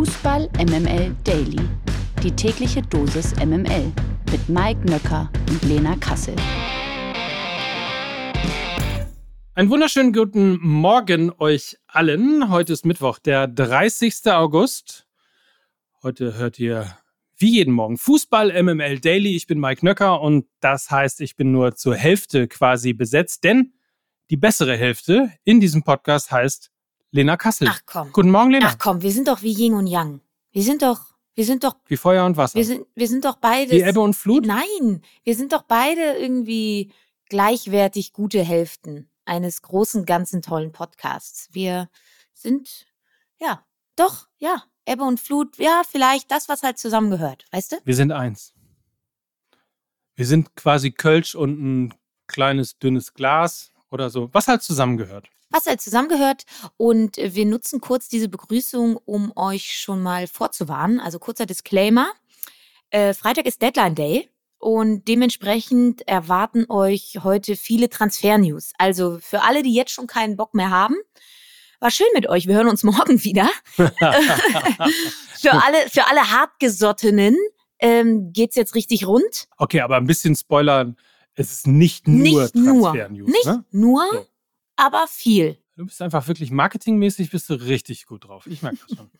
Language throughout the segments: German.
Fußball MML Daily. Die tägliche Dosis MML mit Mike Nöcker und Lena Kassel. Einen wunderschönen guten Morgen euch allen. Heute ist Mittwoch, der 30. August. Heute hört ihr wie jeden Morgen Fußball MML Daily. Ich bin Mike Nöcker und das heißt, ich bin nur zur Hälfte quasi besetzt, denn die bessere Hälfte in diesem Podcast heißt Lena Kassel. Ach komm. Guten Morgen, Lena. Ach komm, wir sind doch wie Yin und Yang. Wir sind doch, wir sind doch, Wie Feuer und Wasser. wir sind, wir sind doch beide. wie Ebbe und Flut. Nein, wir sind doch beide irgendwie gleichwertig gute Hälften eines großen, ganzen tollen Podcasts. Wir sind, ja, doch, ja, Ebbe und Flut, ja, vielleicht das, was halt zusammengehört, weißt du? Wir sind eins. Wir sind quasi Kölsch und ein kleines, dünnes Glas oder so, was halt zusammengehört. was halt zusammengehört. Und wir nutzen kurz diese Begrüßung, um euch schon mal vorzuwarnen. Also kurzer Disclaimer. Äh, Freitag ist Deadline Day. Und dementsprechend erwarten euch heute viele Transfer-News. Also für alle, die jetzt schon keinen Bock mehr haben, war schön mit euch. Wir hören uns morgen wieder. für alle, für alle Hartgesottenen ähm, geht's jetzt richtig rund. Okay, aber ein bisschen spoilern. Es ist nicht nur nicht nur, Transfer-News. nicht Ne? nur, So. aber viel. Du bist einfach wirklich marketingmäßig bist du richtig gut drauf. Ich merke das schon.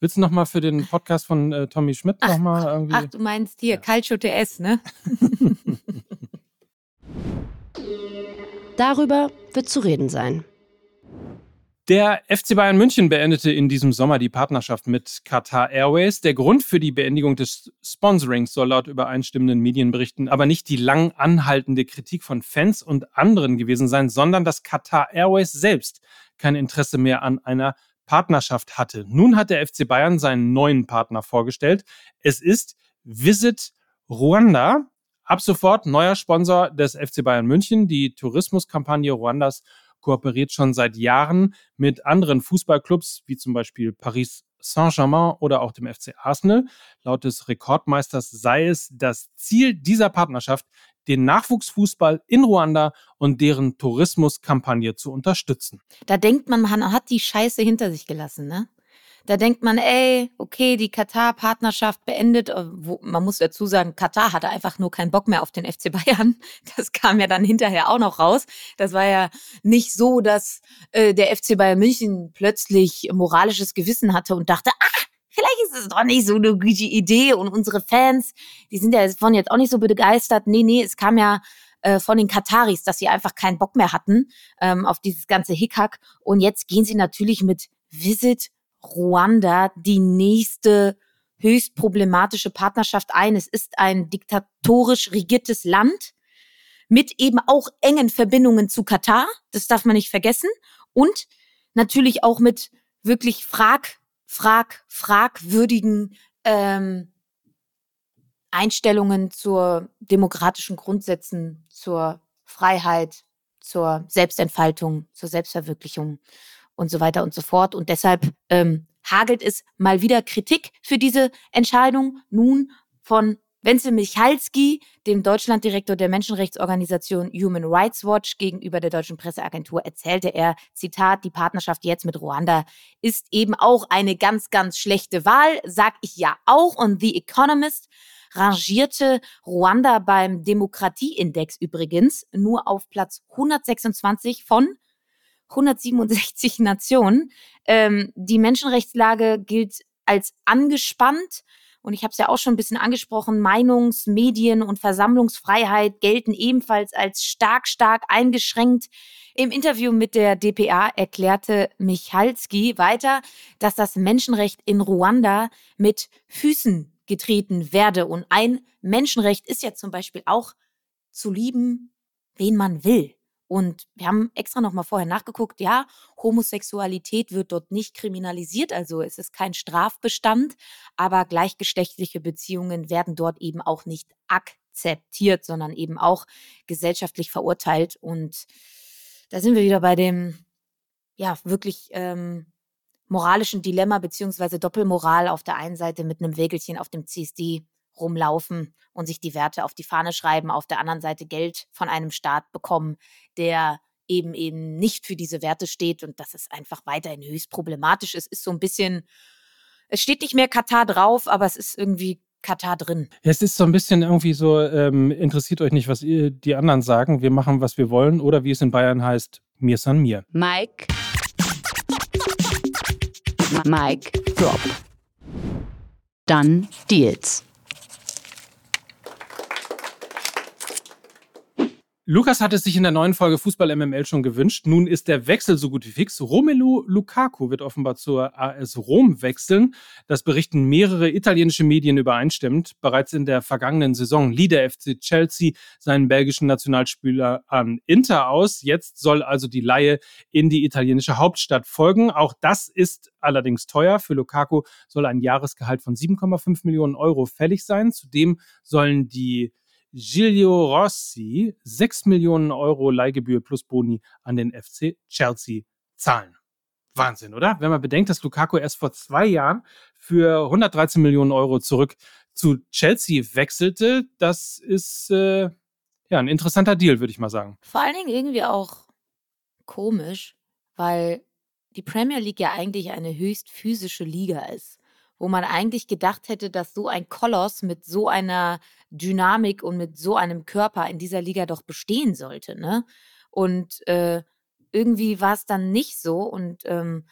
Willst du noch mal für den Podcast von äh, Tommy Schmidt noch mal irgendwie? Ach, du meinst hier, Ja. Calcio TS, ne? Darüber wird zu reden sein. Der FC Bayern München beendete in diesem Sommer die Partnerschaft mit Qatar Airways. Der Grund für die Beendigung des Sponsorings soll laut übereinstimmenden Medienberichten aber nicht die lang anhaltende Kritik von Fans und anderen gewesen sein, sondern dass Qatar Airways selbst kein Interesse mehr an einer Partnerschaft hatte. Nun hat der FC Bayern seinen neuen Partner vorgestellt. Es ist Visit Ruanda. Ab sofort neuer Sponsor des FC Bayern München. Die Tourismuskampagne Ruandas kooperiert schon seit Jahren mit anderen Fußballclubs, wie zum Beispiel Paris Saint-Germain oder auch dem FC Arsenal. Laut des Rekordmeisters sei es das Ziel dieser Partnerschaft, den Nachwuchsfußball in Ruanda und deren Tourismuskampagne zu unterstützen. Da denkt man, man hat die Scheiße hinter sich gelassen, ne? Da denkt man, ey, okay, die Katar-Partnerschaft beendet. äh, Wo, man muss dazu sagen, Katar hatte einfach nur keinen Bock mehr auf den FC Bayern. Das kam ja dann hinterher auch noch raus. Das war ja nicht so, dass äh, der FC Bayern München plötzlich moralisches Gewissen hatte und dachte, ah, vielleicht ist es doch nicht so eine gute Idee. Und unsere Fans, die sind ja davon jetzt auch nicht so begeistert. Nee, nee, es kam ja äh, von den Kataris, dass sie einfach keinen Bock mehr hatten ähm, auf dieses ganze Hickhack. Und jetzt gehen sie natürlich mit Visit Ruanda die nächste höchst problematische Partnerschaft ein. Es ist ein diktatorisch regiertes Land mit eben auch engen Verbindungen zu Katar. Das darf man nicht vergessen. Und natürlich auch mit wirklich frag, frag, fragwürdigen ähm, Einstellungen zur demokratischen Grundsätzen, zur Freiheit, zur Selbstentfaltung, zur Selbstverwirklichung und so weiter und so fort. Und deshalb ähm, hagelt es mal wieder Kritik für diese Entscheidung nun von Wenzel Michalski, dem Deutschlanddirektor der Menschenrechtsorganisation Human Rights Watch, gegenüber der deutschen Presseagentur erzählte er, Zitat, die Partnerschaft jetzt mit Ruanda ist eben auch eine ganz, ganz schlechte Wahl, sag ich ja auch. Und The Economist rangierte Ruanda beim Demokratieindex übrigens nur auf Platz 126 von 167 Nationen. Ähm, die Menschenrechtslage gilt als angespannt. Und ich habe es ja auch schon ein bisschen angesprochen, Meinungs-, Medien- und Versammlungsfreiheit gelten ebenfalls als stark, stark eingeschränkt. Im Interview mit der DPA erklärte Michalski weiter, dass das Menschenrecht in Ruanda mit Füßen getreten werde. Und ein Menschenrecht ist ja zum Beispiel auch zu lieben, wen man will. Und wir haben extra noch mal vorher nachgeguckt, ja, Homosexualität wird dort nicht kriminalisiert, also es ist kein Strafbestand, aber gleichgeschlechtliche Beziehungen werden dort eben auch nicht akzeptiert, sondern eben auch gesellschaftlich verurteilt. Und da sind wir wieder bei dem, ja, wirklich ähm, moralischen Dilemma beziehungsweise Doppelmoral auf der einen Seite mit einem Wägelchen auf dem CSD rumlaufen und sich die Werte auf die Fahne schreiben, auf der anderen Seite Geld von einem Staat bekommen, der eben eben nicht für diese Werte steht und das ist einfach weiterhin höchst problematisch. Es ist so ein bisschen es steht nicht mehr Katar drauf, aber es ist irgendwie Katar drin. Es ist so ein bisschen irgendwie so, ähm, interessiert euch nicht, was ihr, die anderen sagen. Wir machen, was wir wollen. Oder wie es in Bayern heißt, mir san mir. Mike. Mike Drop. Dann Deals. Lukas hat es sich in der neuen Folge Fußball MML schon gewünscht. Nun ist der Wechsel so gut wie fix. Romelu Lukaku wird offenbar zur AS Rom wechseln. Das berichten mehrere italienische Medien übereinstimmend. Bereits in der vergangenen Saison lieh der FC Chelsea seinen belgischen Nationalspieler an Inter aus. Jetzt soll also die Laie in die italienische Hauptstadt folgen. Auch das ist allerdings teuer. Für Lukaku soll ein Jahresgehalt von 7,5 Millionen Euro fällig sein. Zudem sollen die Giglio Rossi 6 Millionen Euro Leihgebühr plus Boni an den FC Chelsea zahlen. Wahnsinn, oder? Wenn man bedenkt, dass Lukaku erst vor zwei Jahren für 113 Millionen Euro zurück zu Chelsea wechselte, das ist äh, ja ein interessanter Deal, würde ich mal sagen. Vor allen Dingen irgendwie auch komisch, weil die Premier League ja eigentlich eine höchst physische Liga ist wo man eigentlich gedacht hätte, dass so ein Koloss mit so einer Dynamik und mit so einem Körper in dieser Liga doch bestehen sollte. Ne? Und äh, irgendwie war es dann nicht so und ähm,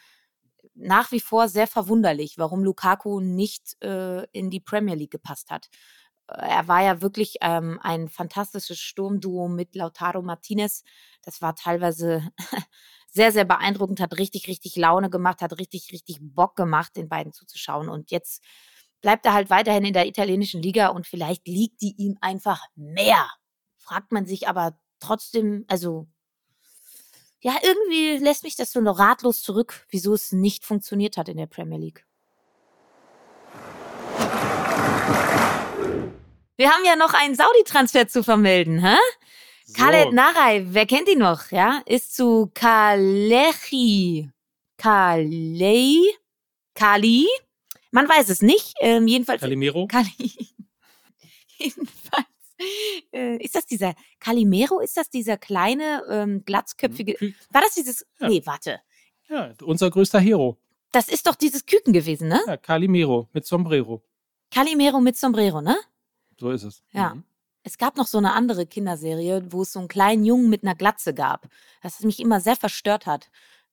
nach wie vor sehr verwunderlich, warum Lukaku nicht äh, in die Premier League gepasst hat. Er war ja wirklich ähm, ein fantastisches Sturmduo mit Lautaro Martinez. Das war teilweise sehr, sehr beeindruckend, hat richtig, richtig Laune gemacht, hat richtig, richtig Bock gemacht, den beiden zuzuschauen. Und jetzt bleibt er halt weiterhin in der italienischen Liga und vielleicht liegt die ihm einfach mehr. Fragt man sich aber trotzdem, also ja, irgendwie lässt mich das so noch ratlos zurück, wieso es nicht funktioniert hat in der Premier League. Wir haben ja noch einen Saudi-Transfer zu vermelden, hä? Khaled Naray, wer kennt ihn noch, ja? Ist zu Kalechi. Kalei? Kali? Man weiß es nicht. Ähm, jedenfalls. Calimero? Kali. jedenfalls. Äh, ist das dieser Calimero? Ist das dieser kleine, ähm, glatzköpfige. Hm, War das dieses. Ja. Nee, warte. Ja, unser größter Hero. Das ist doch dieses Küken gewesen, ne? Ja, Calimero mit Sombrero. Calimero mit Sombrero, ne? So ist es. Ja. Mhm. Es gab noch so eine andere Kinderserie, wo es so einen kleinen Jungen mit einer Glatze gab, das mich immer sehr verstört hat.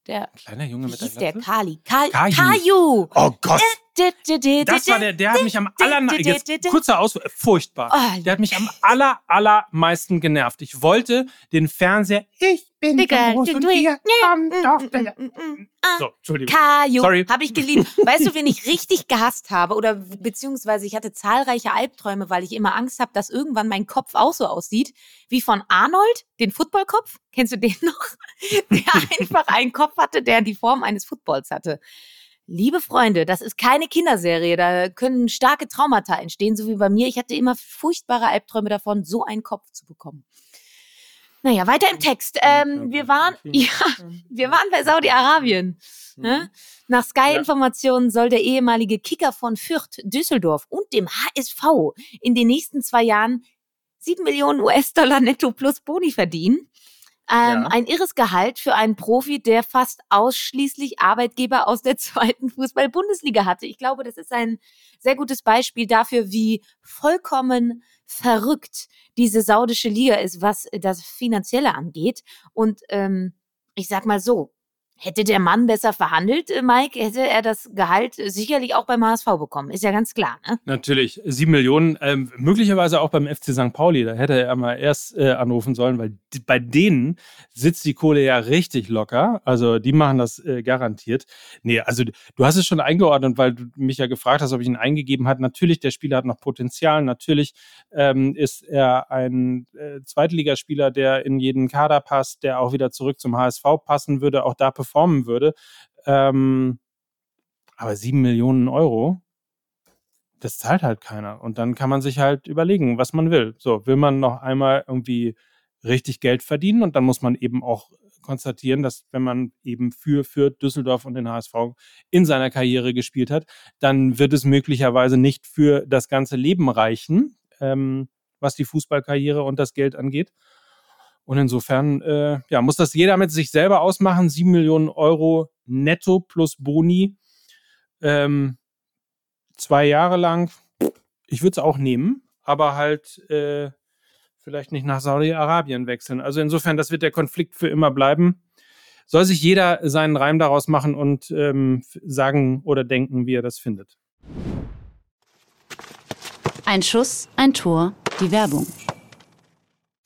Der Kleiner Junge mit hieß der der Kali. Kal Kaju. Kaju. Oh Gott. Das war der, der hat mich am aller, jetzt kurzer Ausflug, furchtbar. Oh, Der hat mich am aller, allermeisten genervt. Ich wollte den Fernseher, ich bin Digga, groß und hier kommt Mm, doch mm, mm, mm, ah. So, Entschuldigung. Kajo, Sorry. habe ich geliebt. Weißt du, wen ich richtig gehasst habe? Oder beziehungsweise ich hatte zahlreiche Albträume, weil ich immer Angst habe, dass irgendwann mein Kopf auch so aussieht wie von Arnold, den Footballkopf. Kennst du den noch? Der einfach einen Kopf hatte, der die Form eines Footballs hatte. Liebe Freunde, das ist keine Kinderserie. Da können starke Traumata entstehen, so wie bei mir. Ich hatte immer furchtbare Albträume davon, so einen Kopf zu bekommen. Naja, weiter im Text. Ähm, wir waren, ja, wir waren bei Saudi-Arabien. Ne? Nach Sky-Informationen soll der ehemalige Kicker von Fürth, Düsseldorf und dem HSV in den nächsten zwei Jahren 7 Millionen US-Dollar netto plus Boni verdienen. Ähm, Ja. Ein irres Gehalt für einen Profi, der fast ausschließlich Arbeitgeber aus der zweiten Fußball-Bundesliga hatte. Ich glaube, das ist ein sehr gutes Beispiel dafür, wie vollkommen verrückt diese saudische Liga ist, was das Finanzielle angeht. Und ähm, ich sag mal so, hätte der Mann besser verhandelt, äh, Mike, hätte er das Gehalt äh, sicherlich auch beim HSV bekommen. Ist ja ganz klar, ne? Natürlich, sieben Millionen, ähm, möglicherweise auch beim FC St. Pauli, da hätte er mal erst äh, anrufen sollen, weil die, bei denen sitzt die Kohle ja richtig locker. Also die machen das äh, garantiert. Nee, also du hast es schon eingeordnet, weil du mich ja gefragt hast, ob ich ihn eingegeben hat. Natürlich, der Spieler hat noch Potenzial. Natürlich ähm, ist er ein äh, Zweitligaspieler, der in jeden Kader passt, der auch wieder zurück zum HSV passen würde, auch da performen würde. Ähm, aber sieben Millionen Euro, das zahlt halt keiner. Und dann kann man sich halt überlegen, was man will. So, will man noch einmal irgendwie richtig Geld verdienen und dann muss man eben auch konstatieren, dass wenn man eben für, für Düsseldorf und den HSV in seiner Karriere gespielt hat, dann wird es möglicherweise nicht für das ganze Leben reichen, ähm, was die Fußballkarriere und das Geld angeht. Und insofern äh, ja, muss das jeder mit sich selber ausmachen. Sieben Millionen Euro netto plus Boni. Ähm, zwei Jahre lang, ich würde es auch nehmen, aber halt äh, vielleicht nicht nach Saudi-Arabien wechseln. Also insofern, das wird der Konflikt für immer bleiben. Soll sich jeder seinen Reim daraus machen und ähm, sagen oder denken, wie er das findet. Ein Schuss, ein Tor, die Werbung.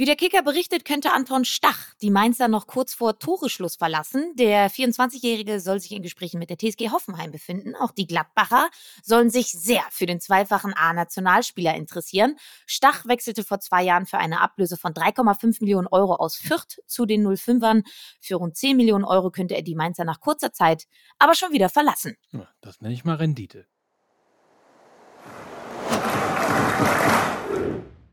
Wie der Kicker berichtet, könnte Anton Stach die Mainzer noch kurz vor Toreschluss verlassen. Der 24-Jährige soll sich in Gesprächen mit der TSG Hoffenheim befinden. Auch die Gladbacher sollen sich sehr für den zweifachen A-Nationalspieler interessieren. Stach wechselte vor zwei Jahren für eine Ablöse von 3,5 Millionen Euro aus Fürth zu den 05ern. Für rund 10 Millionen Euro könnte er die Mainzer nach kurzer Zeit aber schon wieder verlassen. Das nenne ich mal Rendite.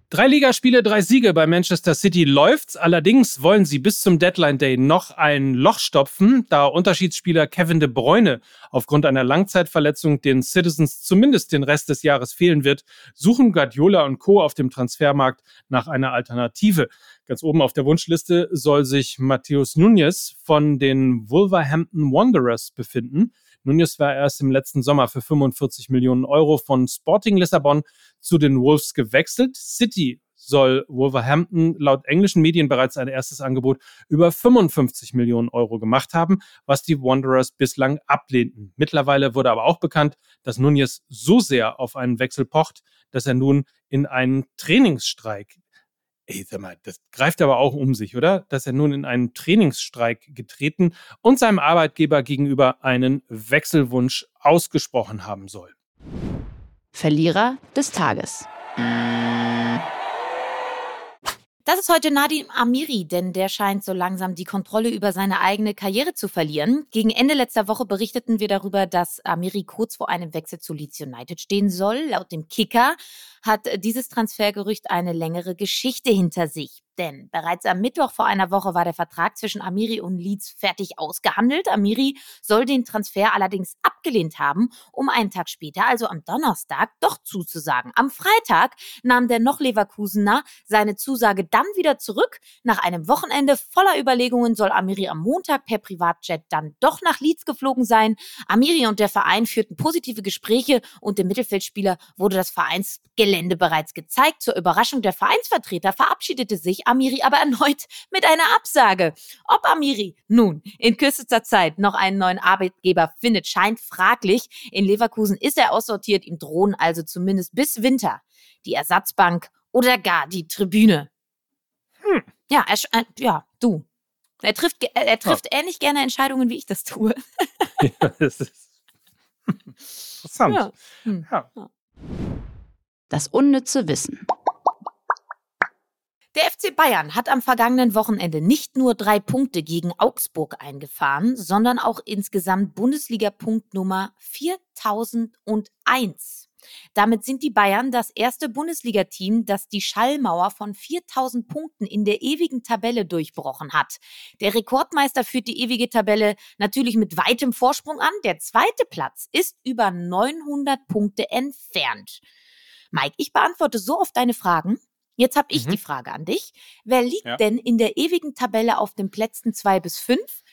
Drei Ligaspiele, drei Siege bei Manchester City läuft's. Allerdings wollen sie bis zum Deadline Day noch ein Loch stopfen, da Unterschiedsspieler Kevin de Bruyne aufgrund einer Langzeitverletzung den Citizens zumindest den Rest des Jahres fehlen wird, suchen Guardiola und Co. auf dem Transfermarkt nach einer Alternative. Ganz oben auf der Wunschliste soll sich Matthäus Nunez von den Wolverhampton Wanderers befinden. Nunez war erst im letzten Sommer für 45 Millionen Euro von Sporting Lissabon zu den Wolves gewechselt. City soll Wolverhampton laut englischen Medien bereits ein erstes Angebot über 55 Millionen Euro gemacht haben, was die Wanderers bislang ablehnten. Mittlerweile wurde aber auch bekannt, dass Nunez so sehr auf einen Wechsel pocht, dass er nun in einen Trainingsstreik Ey, sag mal, das greift aber auch um sich, oder? Dass er nun in einen Trainingsstreik getreten und seinem Arbeitgeber gegenüber einen Wechselwunsch ausgesprochen haben soll. Verlierer des Tages. Das ist heute Nadim Amiri, denn der scheint so langsam die Kontrolle über seine eigene Karriere zu verlieren. Gegen Ende letzter Woche berichteten wir darüber, dass Amiri kurz vor einem Wechsel zu Leeds United stehen soll. Laut dem Kicker hat dieses Transfergerücht eine längere Geschichte hinter sich. Denn bereits am Mittwoch vor einer Woche war der Vertrag zwischen Amiri und Leeds fertig ausgehandelt. Amiri soll den Transfer allerdings abgelehnt haben, um einen Tag später, also am Donnerstag, doch zuzusagen. Am Freitag nahm der noch Leverkusener seine Zusage dann wieder zurück. Nach einem Wochenende voller Überlegungen soll Amiri am Montag per Privatjet dann doch nach Leeds geflogen sein. Amiri und der Verein führten positive Gespräche und dem Mittelfeldspieler wurde das Vereinsgelände bereits gezeigt. Zur Überraschung der Vereinsvertreter verabschiedete sich Amiri aber erneut mit einer Absage. Ob Amiri nun in kürzester Zeit noch einen neuen Arbeitgeber findet, scheint fraglich. In Leverkusen ist er aussortiert, ihm drohen also zumindest bis Winter die Ersatzbank oder gar die Tribüne. Hm. Ja, er, äh, ja, du. Er trifft, er, er trifft ja. ähnlich gerne Entscheidungen, wie ich das tue. ja, das ist interessant. Ja. Hm. Ja. Das unnütze Wissen. Der FC Bayern hat am vergangenen Wochenende nicht nur drei Punkte gegen Augsburg eingefahren, sondern auch insgesamt Bundesliga-Punkt Nummer 4001. Damit sind die Bayern das erste Bundesliga-Team, das die Schallmauer von 4000 Punkten in der ewigen Tabelle durchbrochen hat. Der Rekordmeister führt die ewige Tabelle natürlich mit weitem Vorsprung an. Der zweite Platz ist über 900 Punkte entfernt. Mike, ich beantworte so oft deine Fragen. Jetzt habe ich Mhm. die Frage an dich. Wer liegt Ja. denn in der ewigen Tabelle auf den Plätzen zwei bis fünf?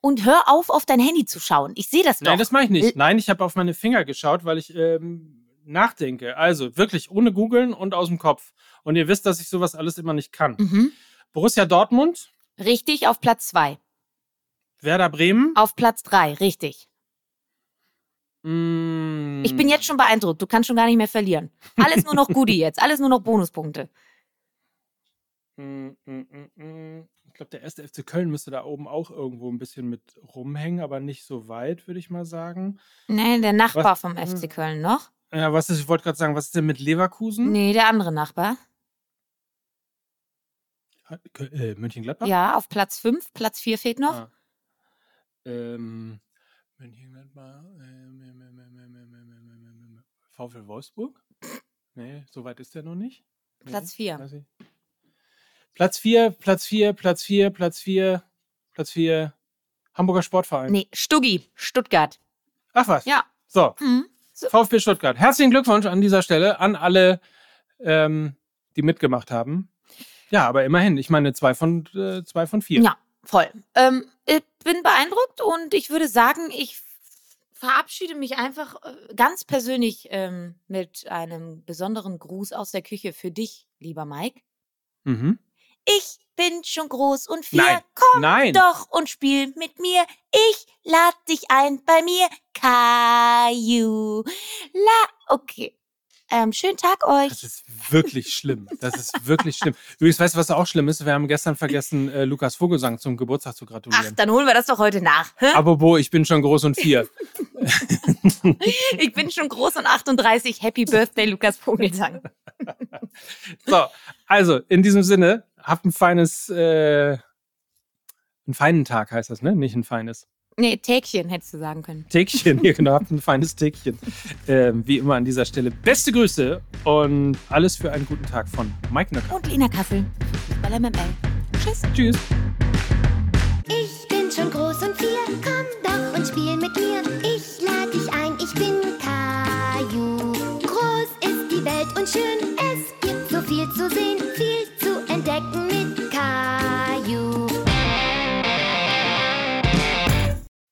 Und hör auf, auf dein Handy zu schauen. Ich sehe das doch. Nein, das mache ich nicht. Nein, ich habe auf meine Finger geschaut, weil ich ähm, nachdenke. Also wirklich ohne googeln und aus dem Kopf. Und ihr wisst, dass ich sowas alles immer nicht kann. mhm. Borussia Dortmund, Richtig, auf Platz zwei. Werder Bremen. Auf Platz drei, richtig. Mm, Ich bin jetzt schon beeindruckt. Du kannst schon gar nicht mehr verlieren. Alles nur noch Goodie jetzt. Alles nur noch Bonuspunkte. Mm, mm. Ich glaube, der erste FC Köln müsste da oben auch irgendwo ein bisschen mit rumhängen, aber nicht so weit, würde ich mal sagen. Nee, der Nachbar Was? vom FC Köln noch. Ja, was ist, ich wollte gerade sagen, was ist denn mit Leverkusen? Nee, der andere Nachbar. Kö- Äh, Mönchengladbach? Ja, auf Platz fünf. Platz vier fehlt noch. Ah. Ähm, Mönchengladbach war VfL Wolfsburg? Nee, so weit ist der noch nicht. Nee, Platz 4. Platz 4, Platz 4, Platz 4, Platz 4, Platz 4. Hamburger Sportverein. Nee, Stuggi, Stuttgart. Ach was. Ja. So. Mhm. so. VfB Stuttgart. Herzlichen Glückwunsch an dieser Stelle an alle, ähm, die mitgemacht haben. Ja, aber immerhin. Ich meine, zwei von, äh, zwei von vier. Ja, voll. Ähm, bin beeindruckt und ich würde sagen, ich verabschiede mich einfach äh, ganz persönlich ähm, mit einem besonderen Gruß aus der Küche für dich, lieber Mike. Mhm. Ich bin schon groß und vier. Nein. Komm Nein. doch und spiel mit mir. Ich lad dich ein bei mir. Kaju. La. Okay. Ähm, schönen Tag euch. Das ist wirklich schlimm. Das ist wirklich schlimm. Übrigens, weißt du, was auch schlimm ist? Wir haben gestern vergessen, äh, Lukas Vogelsang zum Geburtstag zu Ach, gratulieren. dann holen wir das doch heute nach. Hä? Apropos, ich bin schon groß und vier. Ich bin schon groß und 38. Happy Birthday, Lukas Vogelsang. So, also in diesem Sinne, habt ein feines, äh, einen feinen Tag heißt das, ne? Nicht ein feines. Nee, Tägchen hättest du sagen können. Tägchen, hier genau, habt ein feines Tägchen. Ähm, wie immer an dieser Stelle beste Grüße und alles für einen guten Tag von Mike Nöcker. Und Lena Kassel. Fußball MML. Tschüss. Tschüss. Ich bin schon groß und vier, komm doch und spiel mit mir. Ich lade dich ein, ich bin Kaju. Groß ist die Welt und schön, es gibt so viel zu sehen, viel zu entdecken